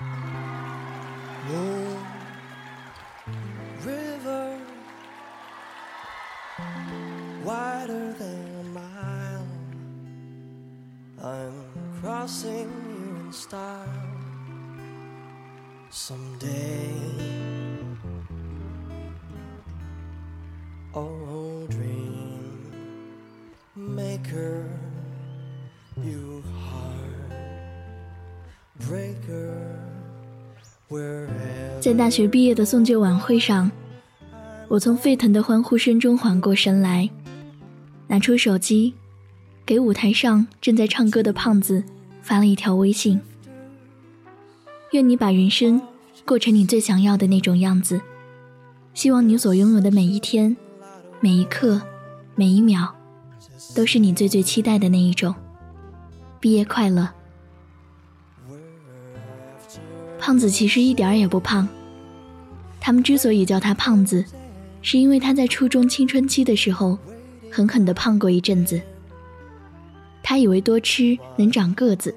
Moon River wider than a mile. I'm crossing you in style someday. Oh, dream maker, you heartbreaker. Wherever 在大学毕业的送旧晚会上，我从沸腾的欢呼声中缓过神来，拿出手机，给舞台上正在唱歌的胖子发了一条微信：“愿你把人生过成你最想要的那种样子，希望你所拥有的每一天、每一刻、每一秒，都是你最最期待的那一种。毕业快乐！”胖子其实一点也不胖，他们之所以叫他胖子，是因为他在初中青春期的时候，狠狠地胖过一阵子。他以为多吃能长个子，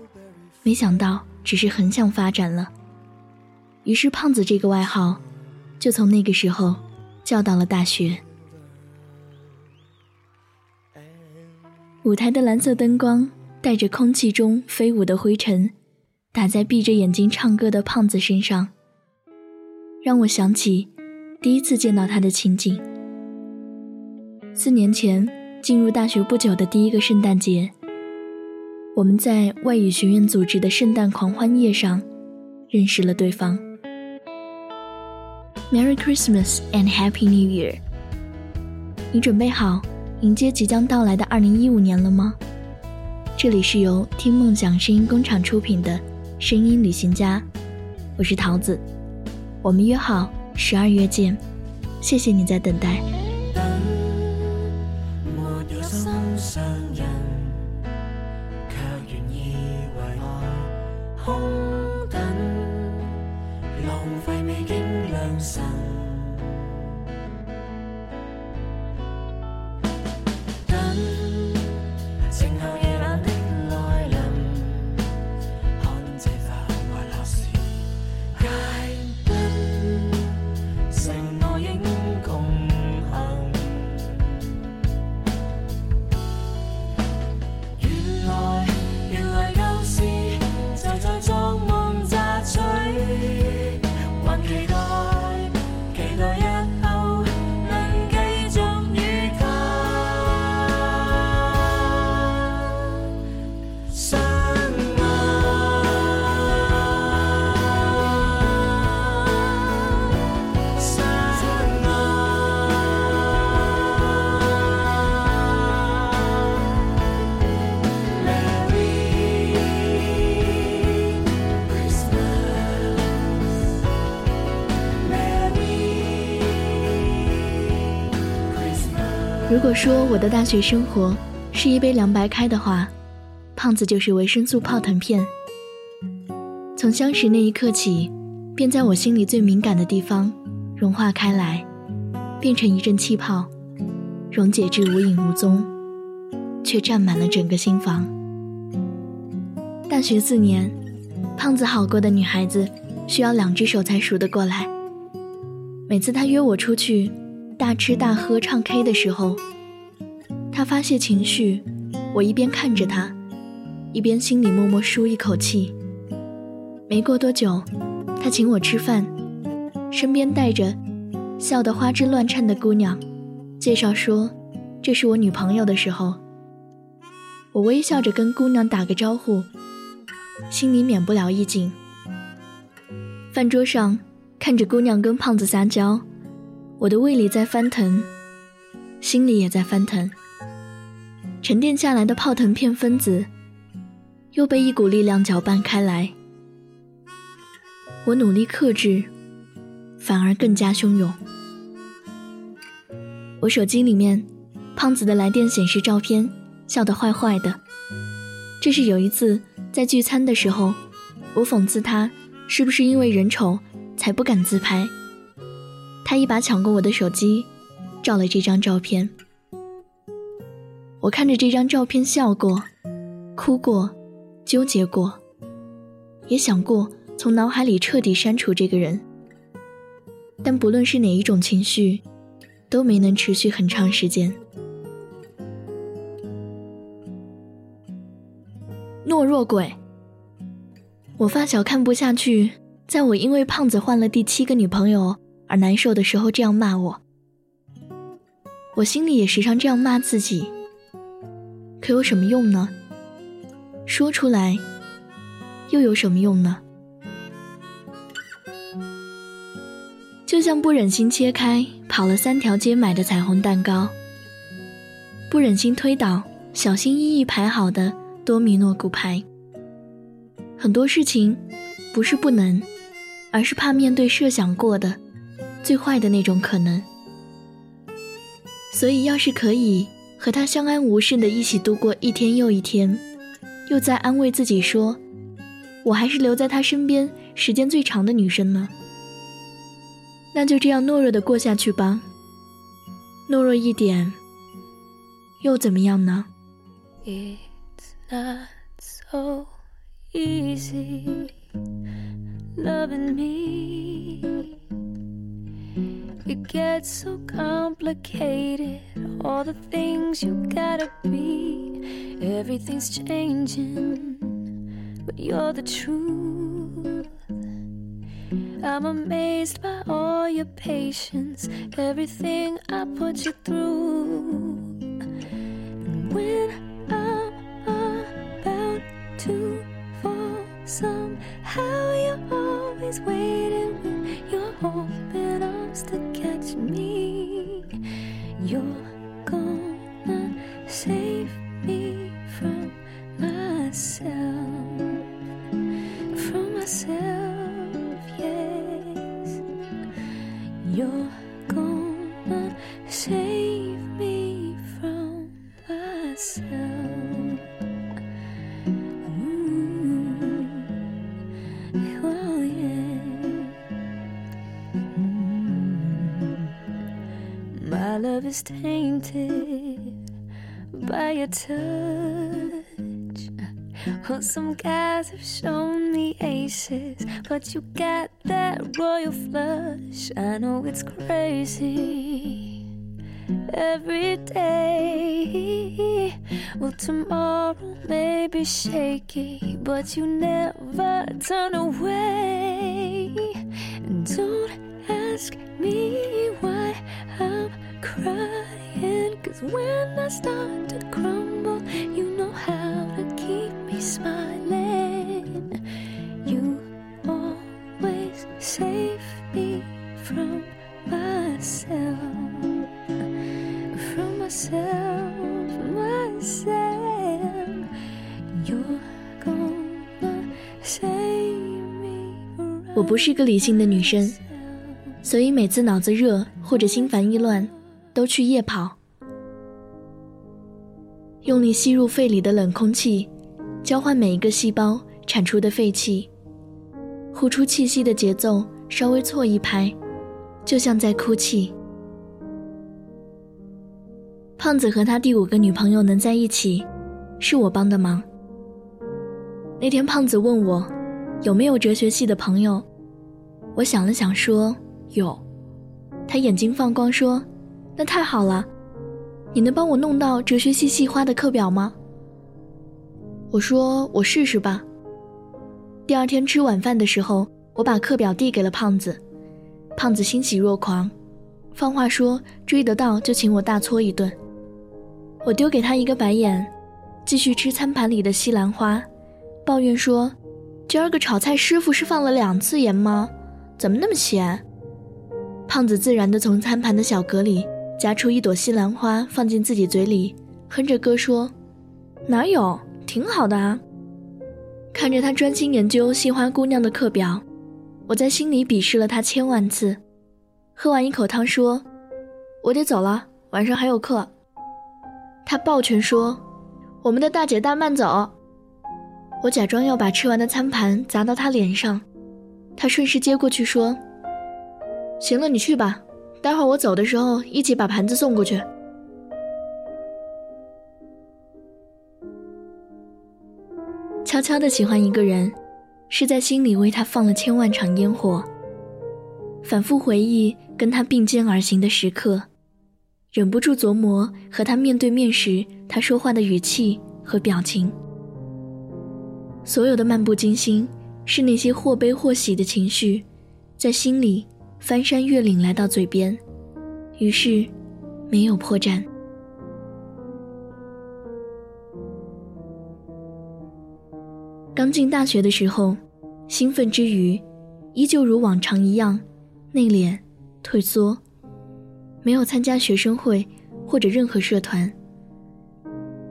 没想到只是横向发展了。于是“胖子”这个外号，就从那个时候叫到了大学。舞台的蓝色灯光带着空气中飞舞的灰尘。打在闭着眼睛唱歌的胖子身上，让我想起第一次见到他的情景。四年前进入大学不久的第一个圣诞节，我们在外语学院组织的圣诞狂欢夜上认识了对方。Merry Christmas and Happy New Year！你准备好迎接即将到来的二零一五年了吗？这里是由听梦想声音工厂出品的。声音旅行家，我是桃子，我们约好十二月见，谢谢你在等待。等，没有心上人，却愿意为我空等，浪费美景良辰。等。如果说我的大学生活是一杯凉白开的话，胖子就是维生素泡腾片。从相识那一刻起，便在我心里最敏感的地方融化开来，变成一阵气泡，溶解至无影无踪，却占满了整个心房。大学四年，胖子好过的女孩子需要两只手才数得过来。每次他约我出去。大吃大喝唱 K 的时候，他发泄情绪，我一边看着他，一边心里默默舒一口气。没过多久，他请我吃饭，身边带着笑得花枝乱颤的姑娘，介绍说这是我女朋友的时候，我微笑着跟姑娘打个招呼，心里免不了一紧。饭桌上看着姑娘跟胖子撒娇。我的胃里在翻腾，心里也在翻腾。沉淀下来的泡腾片分子，又被一股力量搅拌开来。我努力克制，反而更加汹涌。我手机里面，胖子的来电显示照片，笑得坏坏的。这是有一次在聚餐的时候，我讽刺他是不是因为人丑才不敢自拍。他一把抢过我的手机，照了这张照片。我看着这张照片，笑过，哭过，纠结过，也想过从脑海里彻底删除这个人。但不论是哪一种情绪，都没能持续很长时间。懦弱鬼，我发小看不下去，在我因为胖子换了第七个女朋友而难受的时候这样骂我。我心里也时常这样骂自己，可有什么用呢？说出来，又有什么用呢？就像不忍心切开跑了三条街买的彩虹蛋糕，不忍心推倒小心翼翼排好的多米诺骨牌。很多事情，不是不能，而是怕面对设想过的最坏的那种可能。所以，要是可以和他相安无事的一起度过一天又一天。又在安慰自己说：“我还是留在他身边时间最长的女生呢。”那就这样懦弱的过下去吧。懦弱一点，又怎么样呢？It's not so easy loving me. It gets so complicated, all the things you gotta be. Everything's changing, but you're the truth. I'm amazed by all your patience, everything I put you through. Save me from myself. Ooh, oh yeah. Mm. My love is tainted by your touch. Well, some guys have shown me aces, but you got that royal flush. I know it's crazy every day. Well, tomorrow may be shaky, but you never turn away. And don't ask me why I'm crying, cause when I start to crumble, you know how to keep me smiling. You always save me from myself myself, myself. You're gonna save me 我不是个理性的女生，所以每次脑子热或者心烦意乱，都去夜跑，用力吸入肺里的冷空气，交换每一个细胞产出的废气，呼出气息的节奏稍微错一拍，就像在哭泣。胖子和他第五个女朋友能在一起，是我帮的忙。那天胖子问我，有没有哲学系的朋友，我想了想说有。他眼睛放光说，那太好了，你能帮我弄到哲学系系花的课表吗？我说我试试吧。第二天吃晚饭的时候，我把课表递给了胖子，胖子欣喜若狂，放话说追得到就请我大搓一顿。我丢给他一个白眼，继续吃餐盘里的西兰花，抱怨说：“今儿个炒菜师傅是放了两次盐吗？怎么那么咸？”胖子自然地从餐盘的小格里夹出一朵西兰花，放进自己嘴里，哼着歌说：“哪有，挺好的啊。”看着他专心研究西花姑娘的课表，我在心里鄙视了他千万次。喝完一口汤说：“我得走了，晚上还有课。”他抱拳说：“我们的大姐大慢走。”我假装要把吃完的餐盘砸到他脸上，他顺势接过去说：“行了，你去吧，待会儿我走的时候一起把盘子送过去。”悄悄的喜欢一个人，是在心里为他放了千万场烟火。反复回忆跟他并肩而行的时刻，忍不住琢磨和他面对面时他说话的语气和表情。所有的漫不经心，是那些或悲或喜的情绪，在心里翻山越岭来到嘴边，于是没有破绽。刚进大学的时候，兴奋之余，依旧如往常一样，内敛、退缩，没有参加学生会或者任何社团。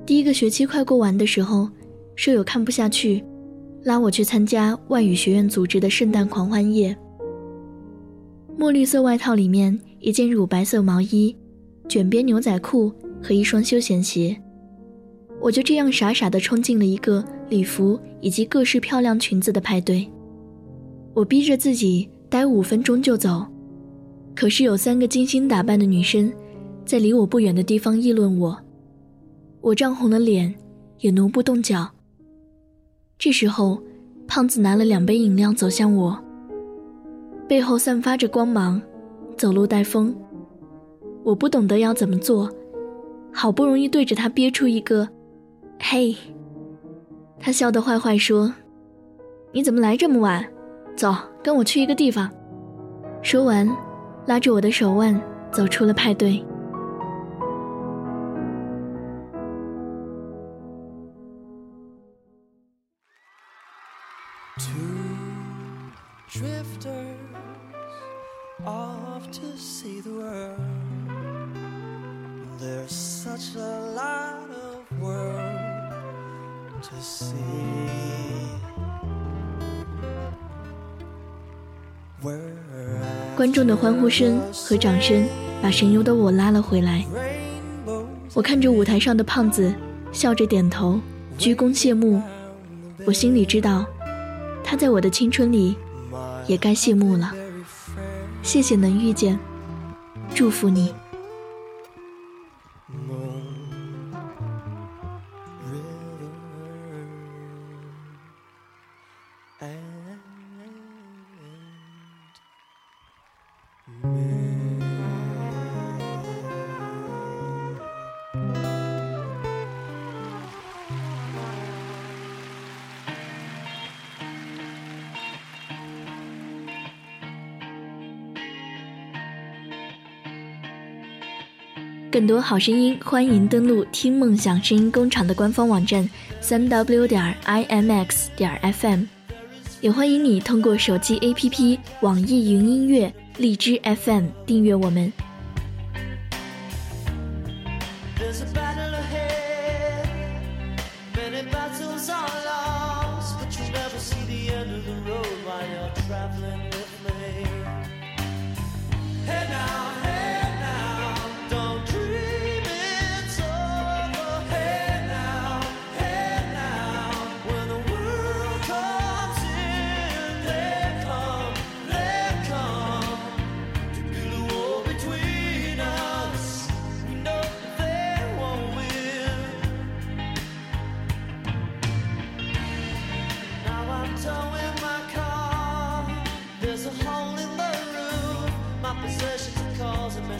第一个学期快过完的时候，舍友看不下去，拉我去参加外语学院组织的圣诞狂欢夜。墨绿色外套里面一件乳白色毛衣，卷边牛仔裤和一双休闲鞋。我就这样傻傻地冲进了一个礼服以及各式漂亮裙子的派对。我逼着自己待五分钟就走，可是有三个精心打扮的女生，在离我不远的地方议论我。我涨红了脸，也挪不动脚。这时候，胖子拿了两杯饮料走向我，背后散发着光芒，走路带风。我不懂得要怎么做，好不容易对着他憋出一个。嘿，他笑得坏坏说：“你怎么来这么晚？走，跟我去一个地方。”说完，拉着我的手腕走出了派对。观众的欢呼声和掌声把神游的我拉了回来。我看着舞台上的胖子，笑着点头，鞠躬谢幕。我心里知道，他在我的青春里也该谢幕了。谢谢能遇见，祝福你。更多好声音，欢迎登录听梦想声音工厂的官方网站三 w 点 i m x 点 f m，也欢迎你通过手机 A P P、网易云音乐、荔枝 F M 订阅我们。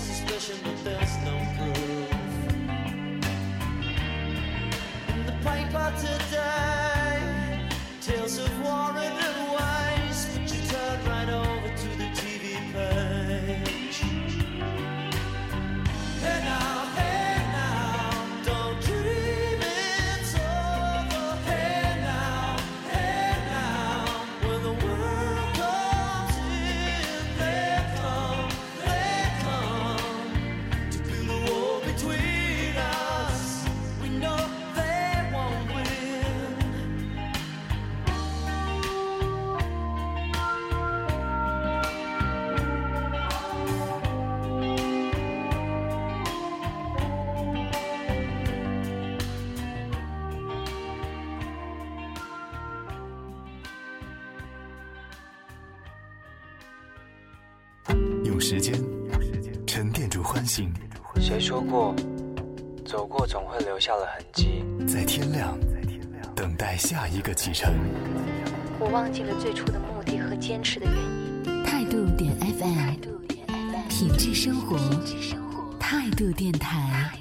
suspicion that 时间沉淀住欢欣。谁说过，走过总会留下了痕迹？在天亮，等待下一个启程。我忘记了最初的目的和坚持的原因。态度点 FM，品质生活，态度电台。